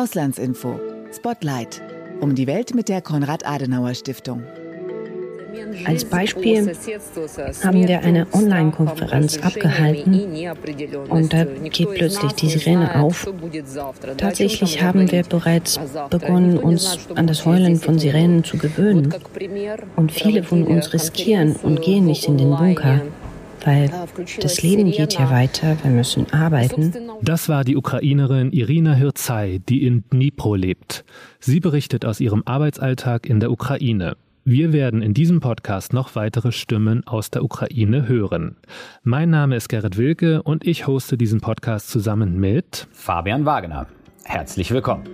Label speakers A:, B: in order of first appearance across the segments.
A: Auslandsinfo. Spotlight. Um die Welt mit der Konrad-Adenauer-Stiftung.
B: Als Beispiel haben wir eine Online-Konferenz abgehalten und da geht plötzlich die Sirene auf. Tatsächlich haben wir bereits begonnen, uns an das Heulen von Sirenen zu gewöhnen. Und viele von uns riskieren und gehen nicht in den Bunker weil das Leben geht ja weiter, wir müssen arbeiten.
C: Das war die Ukrainerin Irina Hirzai, die in Dnipro lebt. Sie berichtet aus ihrem Arbeitsalltag in der Ukraine. Wir werden in diesem Podcast noch weitere Stimmen aus der Ukraine hören. Mein Name ist Gerrit Wilke und ich hoste diesen Podcast zusammen mit
D: Fabian Wagner. Herzlich willkommen.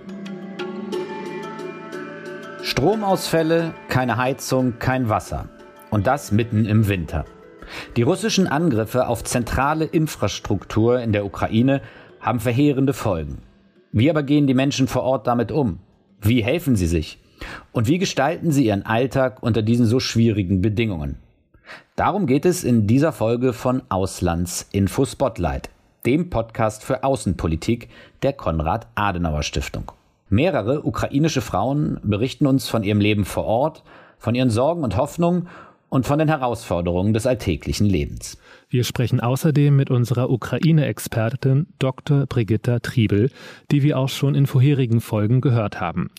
D: Stromausfälle, keine Heizung, kein Wasser. Und das mitten im Winter. Die russischen Angriffe auf zentrale Infrastruktur in der Ukraine haben verheerende Folgen. Wie aber gehen die Menschen vor Ort damit um? Wie helfen sie sich? Und wie gestalten sie ihren Alltag unter diesen so schwierigen Bedingungen? Darum geht es in dieser Folge von Auslandsinfo Spotlight, dem Podcast für Außenpolitik der Konrad Adenauer Stiftung. Mehrere ukrainische Frauen berichten uns von ihrem Leben vor Ort, von ihren Sorgen und Hoffnungen und von den Herausforderungen des alltäglichen Lebens.
C: Wir sprechen außerdem mit unserer Ukraine-Expertin Dr. Brigitta Triebel, die wir auch schon in vorherigen Folgen gehört haben.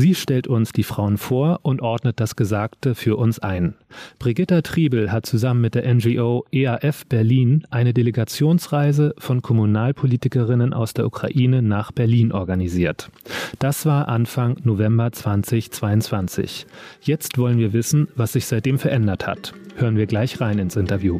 C: Sie stellt uns die Frauen vor und ordnet das Gesagte für uns ein. Brigitta Triebel hat zusammen mit der NGO EAF Berlin eine Delegationsreise von Kommunalpolitikerinnen aus der Ukraine nach Berlin organisiert. Das war Anfang November 2022. Jetzt wollen wir wissen, was sich seitdem verändert hat. Hören wir gleich rein ins Interview.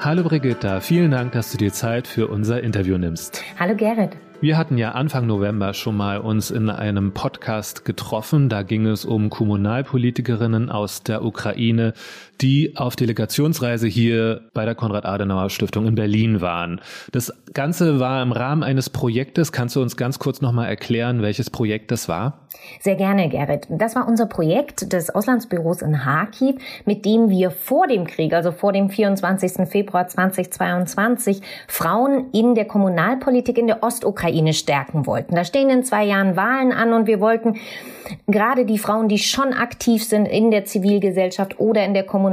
C: Hallo Brigitta, vielen Dank, dass du dir Zeit für unser Interview nimmst.
B: Hallo Gerrit.
C: Wir hatten ja Anfang November schon mal uns in einem Podcast getroffen. Da ging es um Kommunalpolitikerinnen aus der Ukraine, die auf Delegationsreise hier bei der Konrad-Adenauer-Stiftung in Berlin waren. Das Ganze war im Rahmen eines Projektes. Kannst du uns ganz kurz nochmal erklären, welches Projekt das war?
B: Sehr gerne, Gerrit. Das war unser Projekt des Auslandsbüros in Kharkiv, mit dem wir vor dem Krieg, also vor dem 24. Februar 2022, Frauen in der Kommunalpolitik in der Ostukraine Ukraine stärken wollten. Da stehen in zwei Jahren Wahlen an und wir wollten gerade die Frauen, die schon aktiv sind in der Zivilgesellschaft oder in der Kommunalpolitik,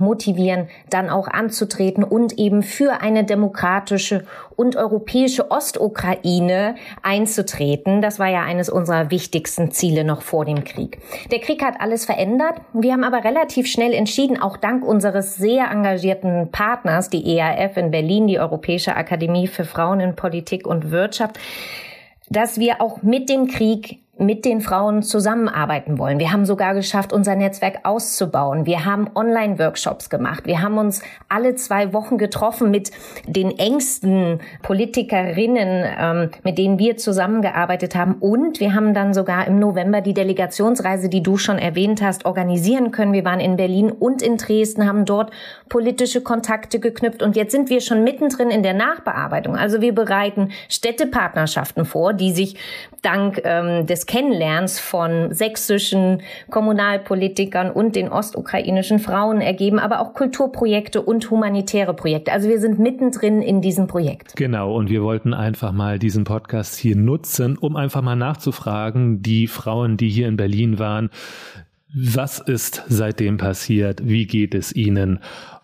B: motivieren, dann auch anzutreten und eben für eine demokratische und europäische Ostukraine einzutreten. Das war ja eines unserer wichtigsten Ziele noch vor dem Krieg. Der Krieg hat alles verändert. Wir haben aber relativ schnell entschieden, auch dank unseres sehr engagierten Partners, die EAF in Berlin, die Europäische Akademie für Frauen in Politik und Wirtschaft, dass wir auch mit dem Krieg mit den Frauen zusammenarbeiten wollen. Wir haben sogar geschafft, unser Netzwerk auszubauen. Wir haben Online-Workshops gemacht. Wir haben uns alle zwei Wochen getroffen mit den engsten Politikerinnen, ähm, mit denen wir zusammengearbeitet haben. Und wir haben dann sogar im November die Delegationsreise, die du schon erwähnt hast, organisieren können. Wir waren in Berlin und in Dresden, haben dort politische Kontakte geknüpft. Und jetzt sind wir schon mittendrin in der Nachbearbeitung. Also wir bereiten Städtepartnerschaften vor, die sich dank ähm, des Kennenlernens von sächsischen Kommunalpolitikern und den ostukrainischen Frauen ergeben, aber auch Kulturprojekte und humanitäre Projekte. Also wir sind mittendrin in diesem Projekt.
C: Genau, und wir wollten einfach mal diesen Podcast hier nutzen, um einfach mal nachzufragen, die Frauen, die hier in Berlin waren, was ist seitdem passiert? Wie geht es ihnen?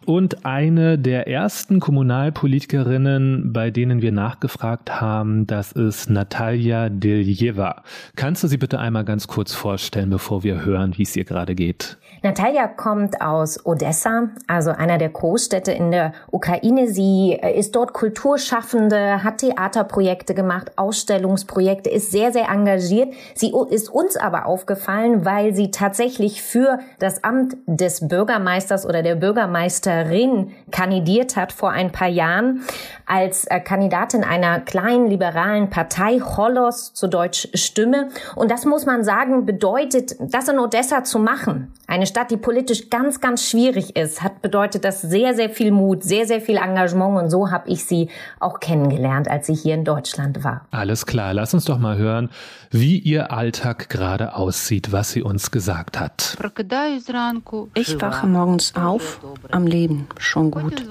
C: Und eine der ersten Kommunalpolitikerinnen, bei denen wir nachgefragt haben, das ist Natalia Diljeva. Kannst du sie bitte einmal ganz kurz vorstellen, bevor wir hören, wie es ihr gerade geht?
B: Natalia kommt aus Odessa, also einer der Großstädte in der Ukraine. Sie äh, ist dort Kulturschaffende, hat Theaterprojekte gemacht, Ausstellungsprojekte, ist sehr, sehr engagiert. Sie ist uns aber aufgefallen, weil sie tatsächlich für das Amt des Bürgermeisters oder der Bürgermeisterin kandidiert hat vor ein paar Jahren als äh, Kandidatin einer kleinen liberalen Partei, Cholos zu Deutsch Stimme. Und das muss man sagen, bedeutet, das in Odessa zu machen. Eine Stadt, die politisch ganz, ganz schwierig ist, hat bedeutet das sehr, sehr viel Mut, sehr, sehr viel Engagement. Und so habe ich sie auch kennengelernt, als sie hier in Deutschland war.
C: Alles klar, lass uns doch mal hören, wie ihr Alltag gerade aussieht, was sie uns gesagt hat.
E: Ich wache morgens auf, am Leben, schon gut.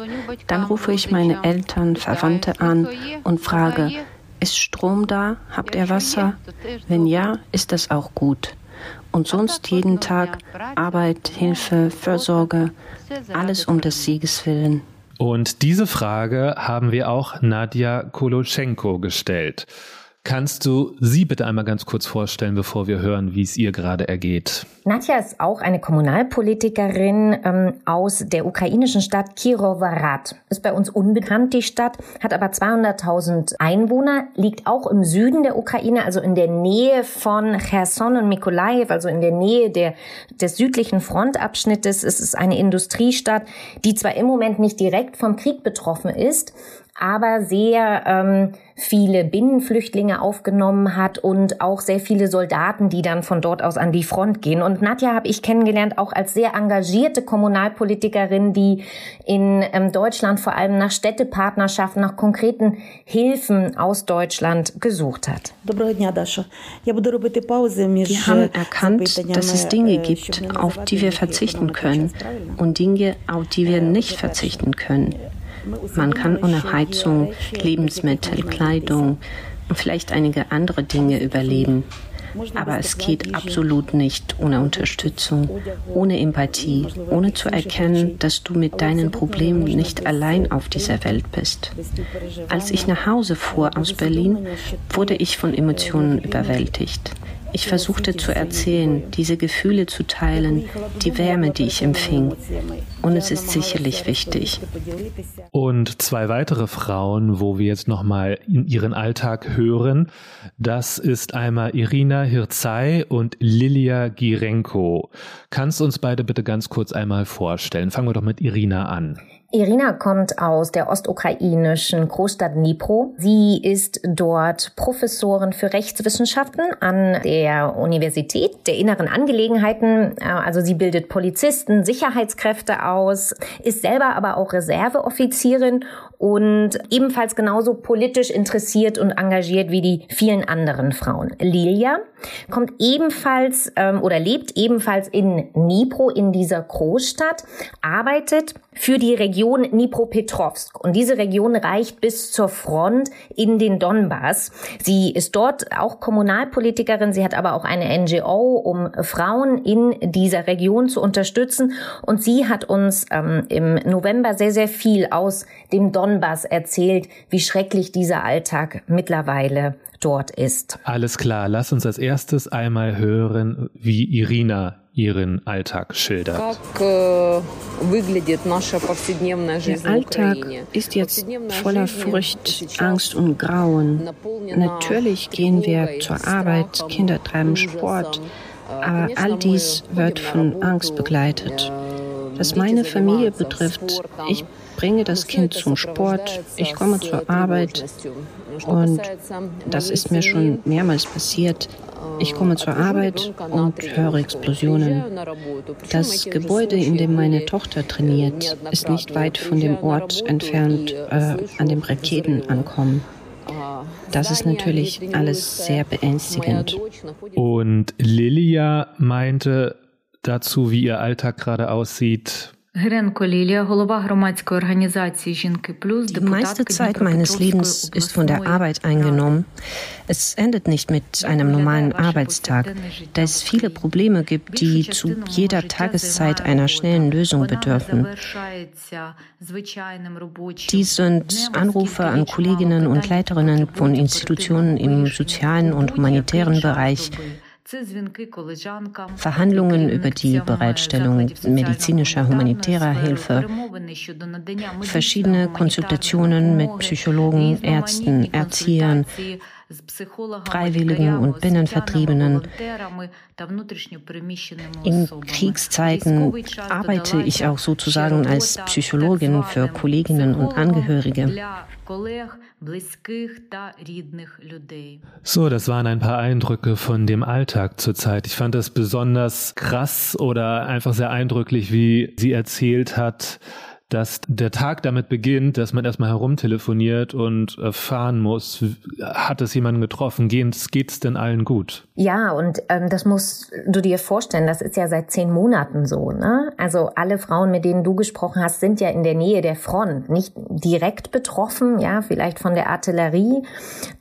E: Dann rufe ich meine Eltern, Verwandte an und frage, Ist Strom da? Habt ihr Wasser? Wenn ja, ist das auch gut. Und sonst jeden Tag Arbeit, Hilfe, Fürsorge, alles um des Sieges willen.
C: Und diese Frage haben wir auch Nadja Koloschenko gestellt. Kannst du sie bitte einmal ganz kurz vorstellen, bevor wir hören, wie es ihr gerade ergeht?
B: Nadja ist auch eine Kommunalpolitikerin ähm, aus der ukrainischen Stadt Kirovarad. Ist bei uns unbekannt, die Stadt, hat aber 200.000 Einwohner, liegt auch im Süden der Ukraine, also in der Nähe von Cherson und Mykolaiv, also in der Nähe der, des südlichen Frontabschnittes. Es ist eine Industriestadt, die zwar im Moment nicht direkt vom Krieg betroffen ist, aber sehr ähm, viele Binnenflüchtlinge aufgenommen hat und auch sehr viele Soldaten, die dann von dort aus an die Front gehen. Und Nadja habe ich kennengelernt auch als sehr engagierte Kommunalpolitikerin, die in ähm, Deutschland vor allem nach Städtepartnerschaften, nach konkreten Hilfen aus Deutschland gesucht hat.
E: Wir haben erkannt, dass es Dinge gibt, auf die wir verzichten können und Dinge, auf die wir nicht verzichten können. Man kann ohne Heizung, Lebensmittel, Kleidung und vielleicht einige andere Dinge überleben. Aber es geht absolut nicht ohne Unterstützung, ohne Empathie, ohne zu erkennen, dass du mit deinen Problemen nicht allein auf dieser Welt bist. Als ich nach Hause fuhr aus Berlin, wurde ich von Emotionen überwältigt. Ich versuchte zu erzählen, diese Gefühle zu teilen, die Wärme, die ich empfing. Und es ist sicherlich wichtig.
C: Und zwei weitere Frauen, wo wir jetzt nochmal in ihren Alltag hören, das ist einmal Irina Hirzai und Lilia Girenko. Kannst du uns beide bitte ganz kurz einmal vorstellen? Fangen wir doch mit Irina an.
B: Irina kommt aus der ostukrainischen Großstadt Dnipro. Sie ist dort Professorin für Rechtswissenschaften an der Universität der inneren Angelegenheiten. Äh, also sie bildet Polizisten, Sicherheitskräfte aus, ist selber aber auch Reserveoffizierin und ebenfalls genauso politisch interessiert und engagiert wie die vielen anderen Frauen. Lilia kommt ebenfalls ähm, oder lebt ebenfalls in Dnipro in dieser Großstadt, arbeitet für die Region Dnipropetrovsk. Und diese Region reicht bis zur Front in den Donbass. Sie ist dort auch Kommunalpolitikerin. Sie hat aber auch eine NGO, um Frauen in dieser Region zu unterstützen. Und sie hat uns ähm, im November sehr, sehr viel aus dem Donbass erzählt, wie schrecklich dieser Alltag mittlerweile dort ist.
C: Alles klar. Lass uns als erstes einmal hören, wie Irina ihren Alltag schildert.
E: Der Alltag ist jetzt voller Furcht, Angst und Grauen. Natürlich gehen wir zur Arbeit, Kinder treiben Sport, aber all dies wird von Angst begleitet. Was meine Familie betrifft, ich bringe das Kind zum Sport, ich komme zur Arbeit und das ist mir schon mehrmals passiert. Ich komme zur Arbeit und höre Explosionen. Das Gebäude, in dem meine Tochter trainiert, ist nicht weit von dem Ort entfernt, äh, an dem Raketen ankommen. Das ist natürlich alles sehr beängstigend.
C: Und Lilia meinte dazu, wie ihr Alltag gerade aussieht,
E: die meiste Zeit meines Lebens ist von der Arbeit eingenommen. Es endet nicht mit einem normalen Arbeitstag, da es viele Probleme gibt, die zu jeder Tageszeit einer schnellen Lösung bedürfen. Dies sind Anrufe an Kolleginnen und Leiterinnen von Institutionen im sozialen und humanitären Bereich, Verhandlungen über die Bereitstellung medizinischer humanitärer Hilfe, verschiedene Konsultationen mit Psychologen, Ärzten, Erziehern, Freiwilligen und Binnenvertriebenen. In Kriegszeiten arbeite ich auch sozusagen als Psychologin für Kolleginnen und Angehörige.
C: So, das waren ein paar Eindrücke von dem Alltag zurzeit. Ich fand das besonders krass oder einfach sehr eindrücklich, wie sie erzählt hat, dass der Tag damit beginnt, dass man erstmal herumtelefoniert und erfahren muss, hat es jemanden getroffen, geht's, geht's denn allen gut?
B: Ja, und ähm, das musst du dir vorstellen, das ist ja seit zehn Monaten so. Ne? Also alle Frauen, mit denen du gesprochen hast, sind ja in der Nähe der Front, nicht direkt betroffen, ja, vielleicht von der Artillerie,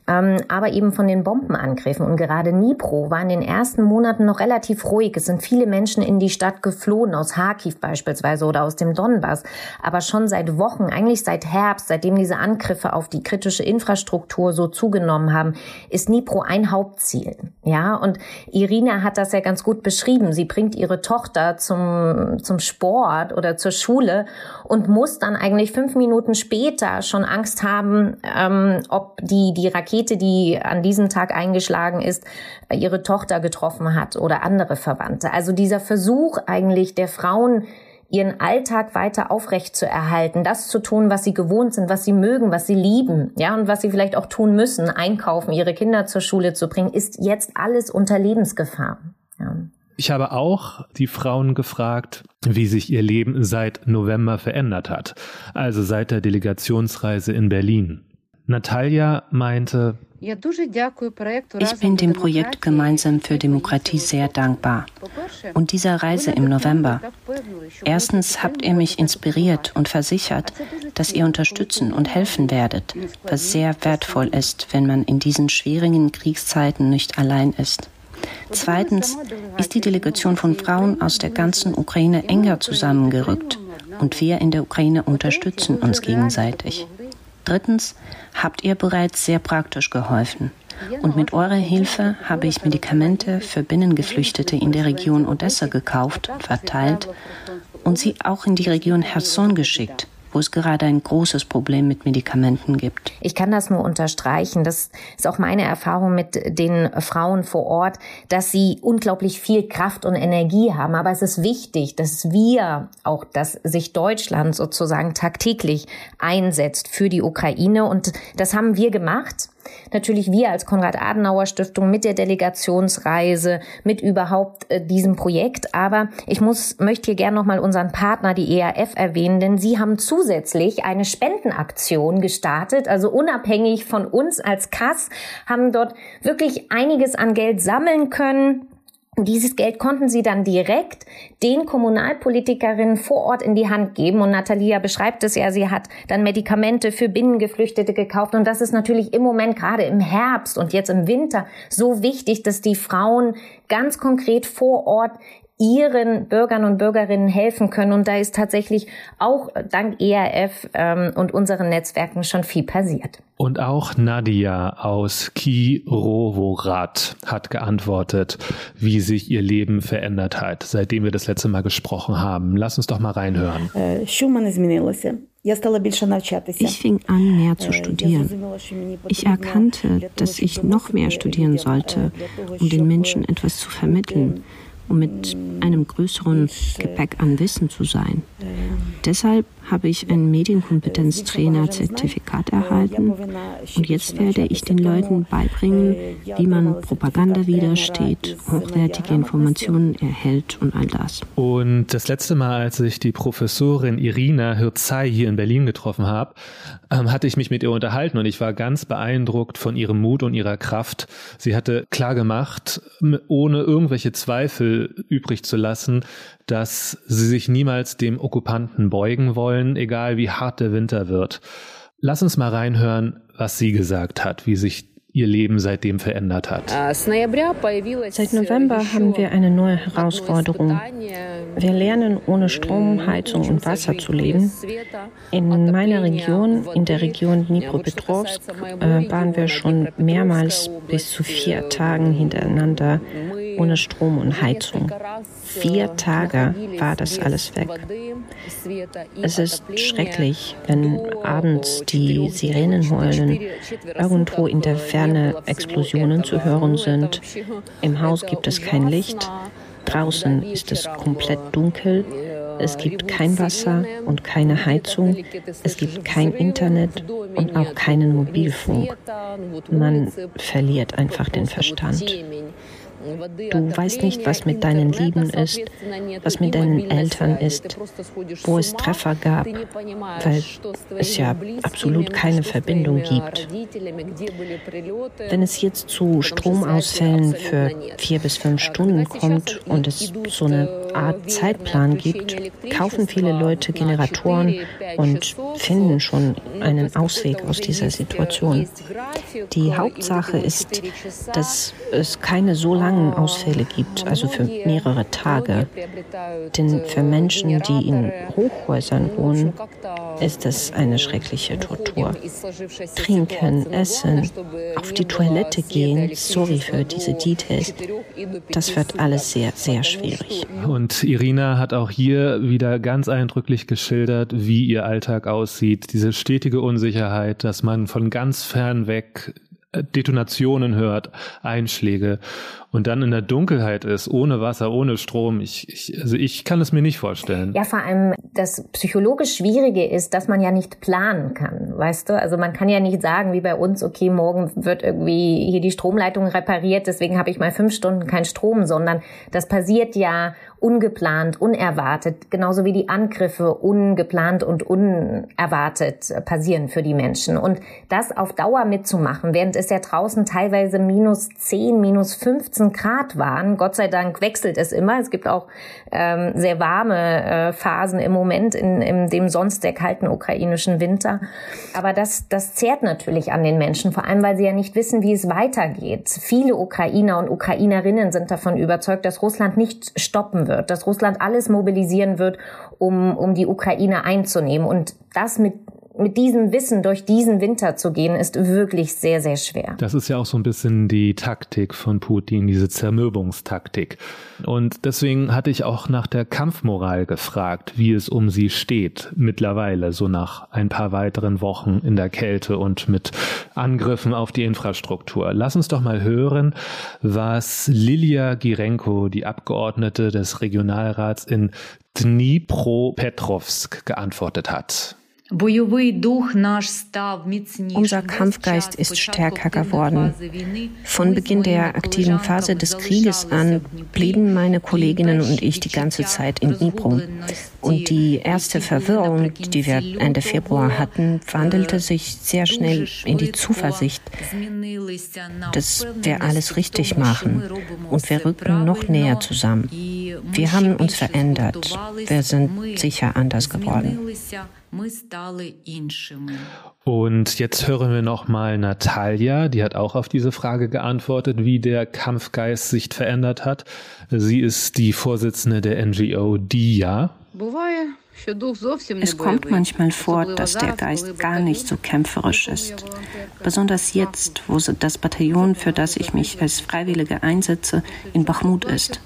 B: ähm, aber eben von den Bombenangriffen. Und gerade Dnipro war in den ersten Monaten noch relativ ruhig. Es sind viele Menschen in die Stadt geflohen, aus Kharkiv beispielsweise oder aus dem Donbass. Aber schon seit Wochen, eigentlich seit Herbst, seitdem diese Angriffe auf die kritische Infrastruktur so zugenommen haben, ist Dnipro ein Hauptziel. Ja, und Irina hat das ja ganz gut beschrieben. Sie bringt ihre Tochter zum, zum Sport oder zur Schule und muss dann eigentlich fünf Minuten später schon Angst haben, ähm, ob die, die Rakete, die an diesem Tag eingeschlagen ist, ihre Tochter getroffen hat oder andere Verwandte. Also dieser Versuch eigentlich der Frauen, ihren Alltag weiter aufrecht zu erhalten, das zu tun, was sie gewohnt sind, was sie mögen, was sie lieben, ja, und was sie vielleicht auch tun müssen, einkaufen, ihre Kinder zur Schule zu bringen, ist jetzt alles unter Lebensgefahr. Ja.
C: Ich habe auch die Frauen gefragt, wie sich ihr Leben seit November verändert hat, also seit der Delegationsreise in Berlin. Natalia meinte,
E: ich bin dem Projekt Gemeinsam für Demokratie sehr dankbar. Und dieser Reise im November. Erstens habt ihr mich inspiriert und versichert, dass ihr unterstützen und helfen werdet, was sehr wertvoll ist, wenn man in diesen schwierigen Kriegszeiten nicht allein ist. Zweitens ist die Delegation von Frauen aus der ganzen Ukraine enger zusammengerückt und wir in der Ukraine unterstützen uns gegenseitig. Drittens habt ihr bereits sehr praktisch geholfen. Und mit eurer Hilfe habe ich Medikamente für Binnengeflüchtete in der Region Odessa gekauft, verteilt und sie auch in die Region Herson geschickt wo es gerade ein großes Problem mit Medikamenten gibt.
B: Ich kann das nur unterstreichen. Das ist auch meine Erfahrung mit den Frauen vor Ort, dass sie unglaublich viel Kraft und Energie haben. Aber es ist wichtig, dass wir, auch dass sich Deutschland sozusagen tagtäglich einsetzt für die Ukraine. Und das haben wir gemacht. Natürlich wir als Konrad-Adenauer-Stiftung mit der Delegationsreise, mit überhaupt äh, diesem Projekt. Aber ich muss, möchte hier gerne nochmal unseren Partner, die ERF, erwähnen, denn sie haben zusätzlich eine Spendenaktion gestartet, also unabhängig von uns als Kass, haben dort wirklich einiges an Geld sammeln können dieses Geld konnten sie dann direkt den Kommunalpolitikerinnen vor Ort in die Hand geben. Und Natalia beschreibt es ja, sie hat dann Medikamente für Binnengeflüchtete gekauft. Und das ist natürlich im Moment gerade im Herbst und jetzt im Winter so wichtig, dass die Frauen ganz konkret vor Ort ihren Bürgern und Bürgerinnen helfen können. Und da ist tatsächlich auch dank ERF ähm, und unseren Netzwerken schon viel passiert.
C: Und auch Nadia aus Kirovorat hat geantwortet, wie sich ihr Leben verändert hat, seitdem wir das letzte Mal gesprochen haben. Lass uns doch mal reinhören. Äh,
E: ich fing an, mehr zu studieren. Ich erkannte, dass ich noch mehr studieren sollte, um den Menschen etwas zu vermitteln um mit einem größeren Gepäck an Wissen zu sein. Deshalb habe ich ein Medienkompetenztrainer-Zertifikat erhalten und jetzt werde ich den Leuten beibringen, wie man Propaganda widersteht, hochwertige Informationen erhält und all das.
C: Und das letzte Mal, als ich die Professorin Irina Hirzai hier in Berlin getroffen habe, ähm, hatte ich mich mit ihr unterhalten und ich war ganz beeindruckt von ihrem Mut und ihrer Kraft. Sie hatte klar gemacht, ohne irgendwelche Zweifel übrig zu lassen, dass sie sich niemals dem Okkupanten beugen wollen, egal wie hart der Winter wird. Lass uns mal reinhören, was sie gesagt hat, wie sich ihr Leben seitdem verändert hat.
E: Seit November haben wir eine neue Herausforderung. Wir lernen ohne Strom, Heizung und Wasser zu leben. In meiner Region, in der Region Dnipropetrovsk, äh, waren wir schon mehrmals bis zu vier Tagen hintereinander ohne Strom und Heizung. Vier Tage war das alles weg. Es ist schrecklich, wenn abends die Sirenen heulen, irgendwo in der Ferne Explosionen zu hören sind. Im Haus gibt es kein Licht, draußen ist es komplett dunkel. Es gibt kein Wasser und keine Heizung. Es gibt kein Internet und auch keinen Mobilfunk. Man verliert einfach den Verstand. Du weißt nicht, was mit deinen Lieben ist, was mit deinen Eltern ist, wo es Treffer gab, weil es ja absolut keine Verbindung gibt. Wenn es jetzt zu Stromausfällen für vier bis fünf Stunden kommt und es so eine Art Zeitplan gibt, kaufen viele Leute Generatoren und finden schon einen Ausweg aus dieser Situation. Die Hauptsache ist, dass es keine so langen Ausfälle gibt, also für mehrere Tage. Denn für Menschen, die in Hochhäusern wohnen, ist es eine schreckliche Tortur. Trinken, essen, auf die Toilette gehen, sorry für diese Details, das wird alles sehr, sehr schwierig.
C: Und Irina hat auch hier wieder ganz eindrücklich geschildert, wie ihr Alltag aussieht. Diese stetige Unsicherheit, dass man von ganz fern weg Detonationen hört, Einschläge und dann in der Dunkelheit ist, ohne Wasser, ohne Strom. Ich, ich, also ich kann es mir nicht vorstellen.
B: Ja, vor allem das psychologisch Schwierige ist, dass man ja nicht planen kann, weißt du? Also man kann ja nicht sagen, wie bei uns, okay, morgen wird irgendwie hier die Stromleitung repariert, deswegen habe ich mal fünf Stunden keinen Strom, sondern das passiert ja ungeplant, unerwartet, genauso wie die Angriffe ungeplant und unerwartet passieren für die Menschen. Und das auf Dauer mitzumachen, während es ja draußen teilweise minus 10, minus 15 Grad waren, Gott sei Dank wechselt es immer. Es gibt auch ähm, sehr warme äh, Phasen im Moment in, in dem sonst der kalten ukrainischen Winter. Aber das, das zehrt natürlich an den Menschen, vor allem weil sie ja nicht wissen, wie es weitergeht. Viele Ukrainer und Ukrainerinnen sind davon überzeugt, dass Russland nicht stoppen wird wird, dass Russland alles mobilisieren wird, um, um die Ukraine einzunehmen. Und das mit mit diesem Wissen durch diesen Winter zu gehen, ist wirklich sehr, sehr schwer.
C: Das ist ja auch so ein bisschen die Taktik von Putin, diese Zermürbungstaktik. Und deswegen hatte ich auch nach der Kampfmoral gefragt, wie es um sie steht mittlerweile, so nach ein paar weiteren Wochen in der Kälte und mit Angriffen auf die Infrastruktur. Lass uns doch mal hören, was Lilia Girenko, die Abgeordnete des Regionalrats in Dnipropetrovsk, geantwortet hat.
E: Unser Kampfgeist ist stärker geworden. Von Beginn der aktiven Phase des Krieges an blieben meine Kolleginnen und ich die ganze Zeit in Dnipro. Und die erste Verwirrung, die wir Ende Februar hatten, wandelte sich sehr schnell in die Zuversicht, dass wir alles richtig machen. Und wir rücken noch näher zusammen. Wir haben uns verändert. Wir sind sicher anders geworden.
C: Und jetzt hören wir noch mal Natalia, die hat auch auf diese Frage geantwortet, wie der Kampfgeist sich verändert hat. Sie ist die Vorsitzende der NGO DIA.
E: Es kommt manchmal vor, dass der Geist gar nicht so kämpferisch ist. Besonders jetzt, wo das Bataillon, für das ich mich als Freiwillige einsetze, in Bachmut ist.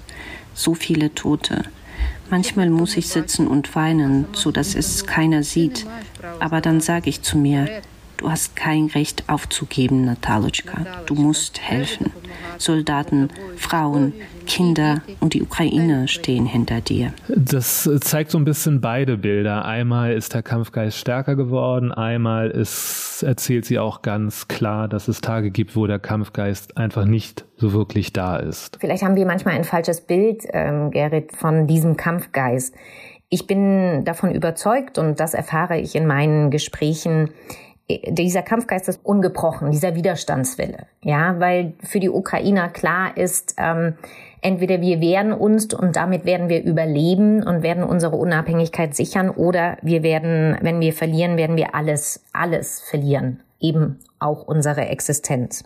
E: So viele Tote. Manchmal muss ich sitzen und weinen, so dass es keiner sieht. Aber dann sage ich zu mir, du hast kein Recht aufzugeben, Natalochka. Du musst helfen. Soldaten, Frauen, Kinder und die Ukraine stehen hinter dir.
C: Das zeigt so ein bisschen beide Bilder. Einmal ist der Kampfgeist stärker geworden, einmal ist, erzählt sie auch ganz klar, dass es Tage gibt, wo der Kampfgeist einfach nicht so wirklich da ist.
B: Vielleicht haben wir manchmal ein falsches Bild, ähm, Gerrit, von diesem Kampfgeist. Ich bin davon überzeugt und das erfahre ich in meinen Gesprächen, dieser Kampfgeist ist ungebrochen, dieser Widerstandswille. Ja, weil für die Ukrainer klar ist, ähm, entweder wir wehren uns und damit werden wir überleben und werden unsere Unabhängigkeit sichern oder wir werden, wenn wir verlieren, werden wir alles, alles verlieren. Eben auch unsere Existenz.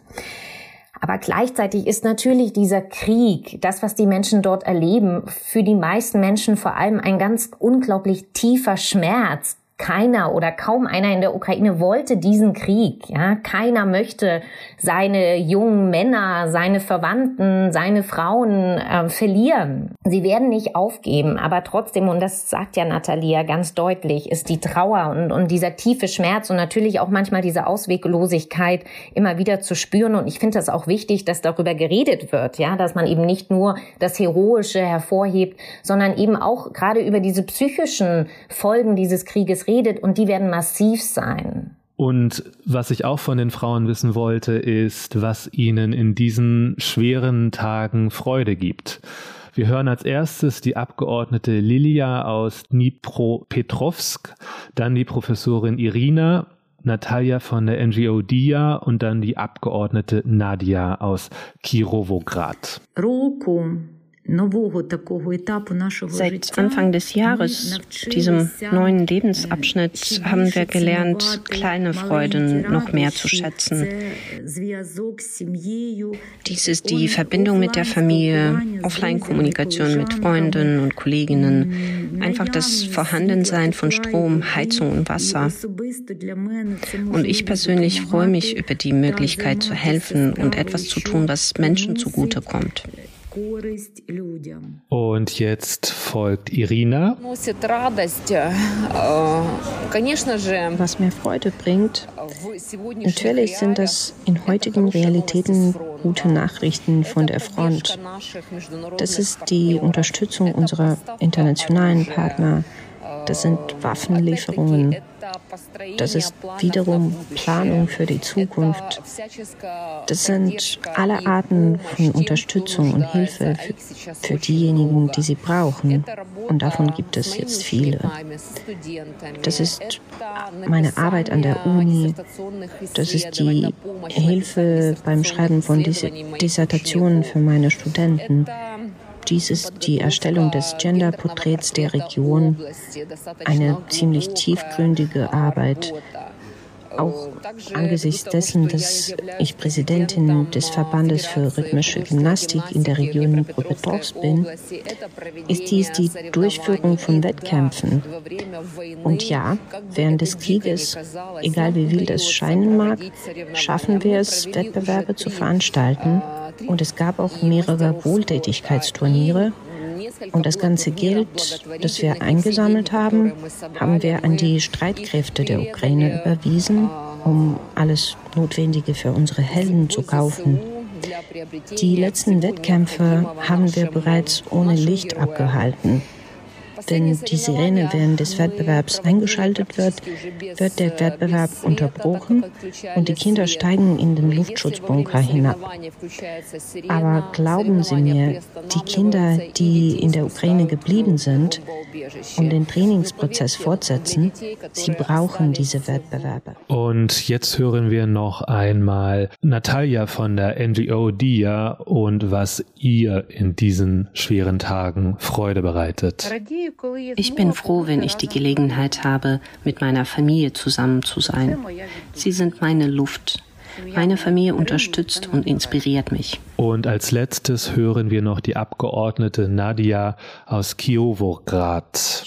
B: Aber gleichzeitig ist natürlich dieser Krieg, das, was die Menschen dort erleben, für die meisten Menschen vor allem ein ganz unglaublich tiefer Schmerz, keiner oder kaum einer in der Ukraine wollte diesen Krieg. Ja, keiner möchte seine jungen Männer, seine Verwandten, seine Frauen äh, verlieren. Sie werden nicht aufgeben, aber trotzdem, und das sagt ja Natalia ganz deutlich, ist die Trauer und, und dieser tiefe Schmerz und natürlich auch manchmal diese Ausweglosigkeit immer wieder zu spüren. Und ich finde das auch wichtig, dass darüber geredet wird, ja, dass man eben nicht nur das Heroische hervorhebt, sondern eben auch gerade über diese psychischen Folgen dieses Krieges redet und die werden massiv sein.
C: Und was ich auch von den Frauen wissen wollte, ist, was ihnen in diesen schweren Tagen Freude gibt. Wir hören als erstes die Abgeordnete Lilia aus Dnipropetrovsk, dann die Professorin Irina, Natalia von der NGO DIA und dann die Abgeordnete Nadia aus Kirovograd. Roku
E: Seit Anfang des Jahres, diesem neuen Lebensabschnitt, haben wir gelernt, kleine Freuden noch mehr zu schätzen. Dies ist die Verbindung mit der Familie, Offline-Kommunikation mit Freunden und Kolleginnen, einfach das Vorhandensein von Strom, Heizung und Wasser. Und ich persönlich freue mich über die Möglichkeit zu helfen und etwas zu tun, was Menschen zugutekommt.
C: Und jetzt folgt Irina.
E: Was mir Freude bringt, natürlich sind das in heutigen Realitäten gute Nachrichten von der Front. Das ist die Unterstützung unserer internationalen Partner. Das sind Waffenlieferungen. Das ist wiederum Planung für die Zukunft. Das sind alle Arten von Unterstützung und Hilfe für, für diejenigen, die sie brauchen. Und davon gibt es jetzt viele. Das ist meine Arbeit an der Uni. Das ist die Hilfe beim Schreiben von Dissertationen für meine Studenten. Dies ist die Erstellung des Genderporträts der Region, eine ziemlich tiefgründige Arbeit, auch angesichts dessen, dass ich Präsidentin des Verbandes für rhythmische Gymnastik in der Region Dnipropetrovsk bin, ist dies die Durchführung von Wettkämpfen. Und ja, während des Krieges, egal wie wild es scheinen mag, schaffen wir es, Wettbewerbe zu veranstalten. Und es gab auch mehrere Wohltätigkeitsturniere, und das ganze Geld, das wir eingesammelt haben, haben wir an die Streitkräfte der Ukraine überwiesen, um alles Notwendige für unsere Helden zu kaufen. Die letzten Wettkämpfe haben wir bereits ohne Licht abgehalten. Wenn die Sirene während des Wettbewerbs eingeschaltet wird, wird der Wettbewerb unterbrochen und die Kinder steigen in den Luftschutzbunker hinab. Aber glauben Sie mir, die Kinder, die in der Ukraine geblieben sind und den Trainingsprozess fortsetzen, sie brauchen diese Wettbewerbe.
C: Und jetzt hören wir noch einmal Natalia von der NGO DIA und was ihr in diesen schweren Tagen Freude bereitet.
E: Ich bin froh, wenn ich die Gelegenheit habe, mit meiner Familie zusammen zu sein. Sie sind meine Luft. Meine Familie unterstützt und inspiriert mich.
C: Und als letztes hören wir noch die Abgeordnete Nadia aus Kiowograd.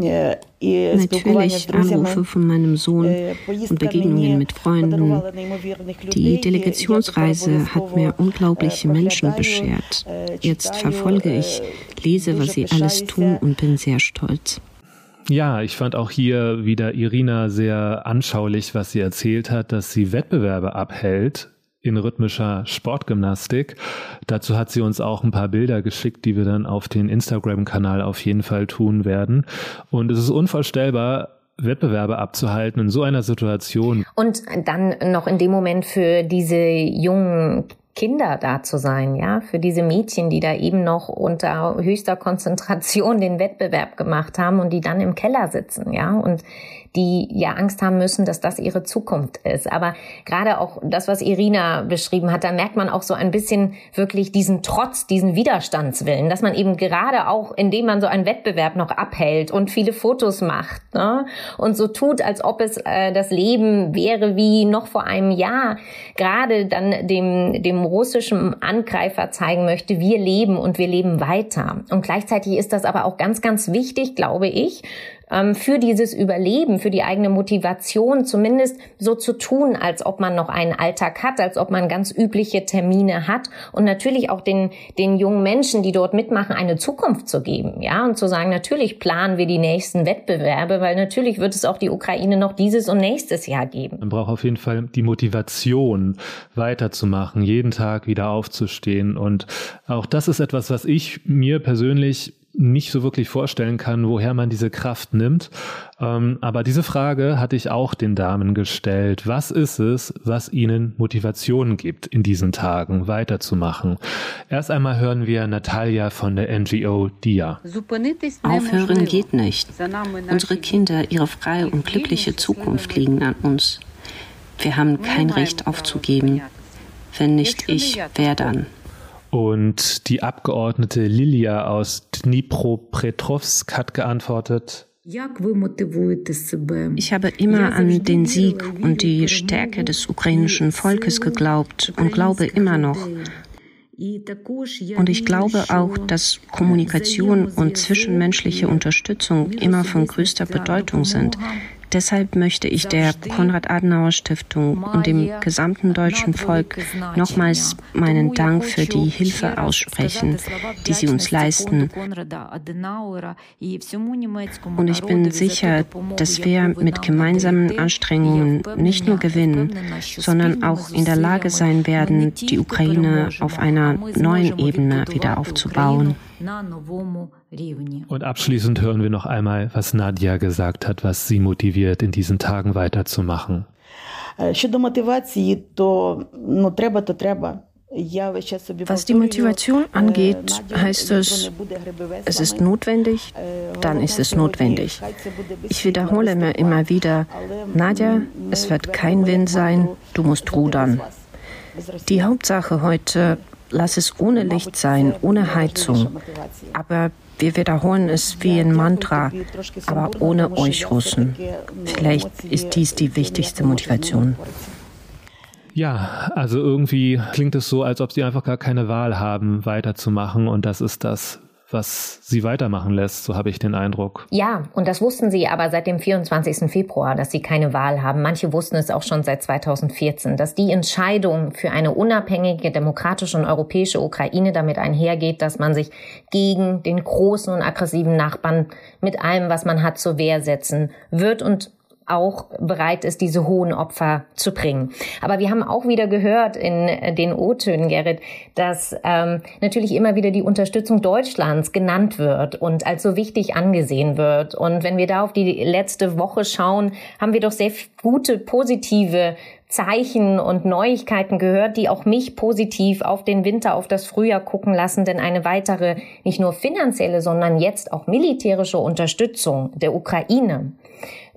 E: Natürlich Anrufe von meinem Sohn und Begegnungen mit Freunden. Die Delegationsreise hat mir unglaubliche Menschen beschert. Jetzt verfolge ich, lese, was sie alles tun und bin sehr stolz.
C: Ja, ich fand auch hier wieder Irina sehr anschaulich, was sie erzählt hat, dass sie Wettbewerbe abhält in rhythmischer Sportgymnastik. Dazu hat sie uns auch ein paar Bilder geschickt, die wir dann auf den Instagram-Kanal auf jeden Fall tun werden. Und es ist unvorstellbar, Wettbewerbe abzuhalten in so einer Situation.
B: Und dann noch in dem Moment für diese jungen Kinder da zu sein, ja, für diese Mädchen, die da eben noch unter höchster Konzentration den Wettbewerb gemacht haben und die dann im Keller sitzen, ja, und die ja Angst haben müssen, dass das ihre Zukunft ist. Aber gerade auch das, was Irina beschrieben hat, da merkt man auch so ein bisschen wirklich diesen Trotz, diesen Widerstandswillen, dass man eben gerade auch, indem man so einen Wettbewerb noch abhält und viele Fotos macht ne, und so tut, als ob es äh, das Leben wäre wie noch vor einem Jahr, gerade dann dem, dem russischen Angreifer zeigen möchte, wir leben und wir leben weiter. Und gleichzeitig ist das aber auch ganz, ganz wichtig, glaube ich, für dieses Überleben, für die eigene Motivation, zumindest so zu tun, als ob man noch einen Alltag hat, als ob man ganz übliche Termine hat und natürlich auch den, den jungen Menschen, die dort mitmachen, eine Zukunft zu geben, ja, und zu sagen, natürlich planen wir die nächsten Wettbewerbe, weil natürlich wird es auch die Ukraine noch dieses und nächstes Jahr geben.
C: Man braucht auf jeden Fall die Motivation, weiterzumachen, jeden Tag wieder aufzustehen und auch das ist etwas, was ich mir persönlich nicht so wirklich vorstellen kann, woher man diese Kraft nimmt. Ähm, aber diese Frage hatte ich auch den Damen gestellt. Was ist es, was ihnen Motivation gibt, in diesen Tagen weiterzumachen? Erst einmal hören wir Natalia von der NGO DIA.
E: Aufhören geht nicht. Unsere Kinder, ihre freie und glückliche Zukunft liegen an uns. Wir haben kein Recht aufzugeben. Wenn nicht ich, wer dann?
C: Und die Abgeordnete Lilia aus Dnipropetrovsk hat geantwortet,
E: ich habe immer an den Sieg und die Stärke des ukrainischen Volkes geglaubt und glaube immer noch. Und ich glaube auch, dass Kommunikation und zwischenmenschliche Unterstützung immer von größter Bedeutung sind. Deshalb möchte ich der Konrad-Adenauer-Stiftung und dem gesamten deutschen Volk nochmals meinen Dank für die Hilfe aussprechen, die sie uns leisten. Und ich bin sicher, dass wir mit gemeinsamen Anstrengungen nicht nur gewinnen, sondern auch in der Lage sein werden, die Ukraine auf einer neuen Ebene wieder aufzubauen.
C: Und abschließend hören wir noch einmal, was Nadja gesagt hat, was sie motiviert, in diesen Tagen weiterzumachen.
E: Was die Motivation angeht, heißt es, es ist notwendig, dann ist es notwendig. Ich wiederhole mir immer wieder, Nadja, es wird kein Wind sein, du musst rudern. Die Hauptsache heute lass es ohne Licht sein, ohne Heizung. Aber wir wiederholen es wie ein Mantra, aber ohne euch Russen. Vielleicht ist dies die wichtigste Motivation.
C: Ja, also irgendwie klingt es so, als ob sie einfach gar keine Wahl haben, weiterzumachen. Und das ist das, was sie weitermachen lässt, so habe ich den Eindruck.
B: Ja, und das wussten sie aber seit dem 24. Februar, dass sie keine Wahl haben. Manche wussten es auch schon seit 2014, dass die Entscheidung für eine unabhängige, demokratische und europäische Ukraine damit einhergeht, dass man sich gegen den großen und aggressiven Nachbarn mit allem, was man hat, zur Wehr setzen wird und auch bereit ist, diese hohen Opfer zu bringen. Aber wir haben auch wieder gehört in äh, den O-Tönen, Gerrit, dass ähm, natürlich immer wieder die Unterstützung Deutschlands genannt wird und als so wichtig angesehen wird. Und wenn wir da auf die letzte Woche schauen, haben wir doch sehr gute, positive Zeichen und Neuigkeiten gehört, die auch mich positiv auf den Winter, auf das Frühjahr gucken lassen, denn eine weitere, nicht nur finanzielle, sondern jetzt auch militärische Unterstützung der Ukraine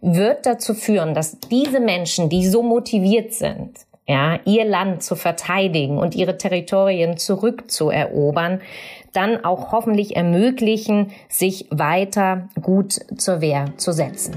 B: wird dazu führen, dass diese Menschen, die so motiviert sind, ja, ihr Land zu verteidigen und ihre Territorien zurückzuerobern, dann auch hoffentlich ermöglichen, sich weiter gut zur Wehr zu setzen.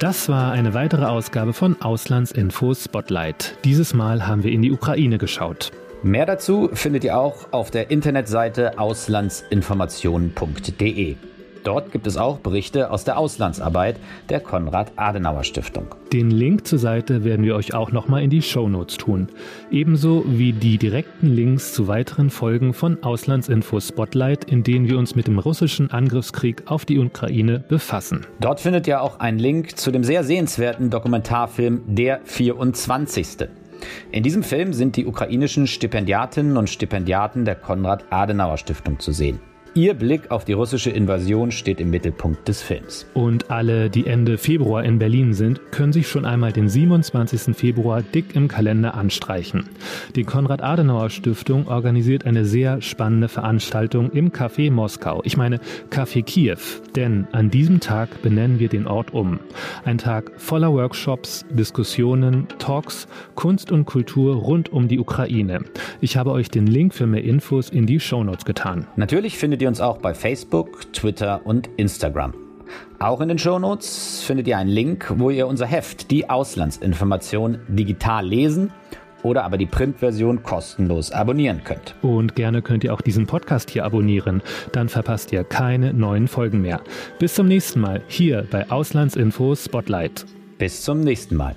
C: Das war eine weitere Ausgabe von Auslandsinfo Spotlight. Dieses Mal haben wir in die Ukraine geschaut.
D: Mehr dazu findet ihr auch auf der Internetseite auslandsinformationen.de. Dort gibt es auch Berichte aus der Auslandsarbeit der Konrad-Adenauer-Stiftung.
C: Den Link zur Seite werden wir euch auch nochmal in die Shownotes tun. Ebenso wie die direkten Links zu weiteren Folgen von Auslandsinfo Spotlight, in denen wir uns mit dem russischen Angriffskrieg auf die Ukraine befassen.
D: Dort findet ihr auch einen Link zu dem sehr sehenswerten Dokumentarfilm Der 24. In diesem Film sind die ukrainischen Stipendiatinnen und Stipendiaten der Konrad-Adenauer-Stiftung zu sehen. Ihr Blick auf die russische Invasion steht im Mittelpunkt des Films.
C: Und alle, die Ende Februar in Berlin sind, können sich schon einmal den 27. Februar dick im Kalender anstreichen. Die Konrad-Adenauer-Stiftung organisiert eine sehr spannende Veranstaltung im Café Moskau. Ich meine Café Kiew, denn an diesem Tag benennen wir den Ort um. Ein Tag voller Workshops, Diskussionen, Talks, Kunst und Kultur rund um die Ukraine. Ich habe euch den Link für mehr Infos in die Shownotes getan.
D: Natürlich findet ihr uns auch bei Facebook, Twitter und Instagram. Auch in den Shownotes findet ihr einen Link, wo ihr unser Heft, die Auslandsinformation, digital lesen oder aber die Printversion kostenlos abonnieren könnt.
C: Und gerne könnt ihr auch diesen Podcast hier abonnieren, dann verpasst ihr keine neuen Folgen mehr. Bis zum nächsten Mal hier bei Auslandsinfo Spotlight.
D: Bis zum nächsten Mal.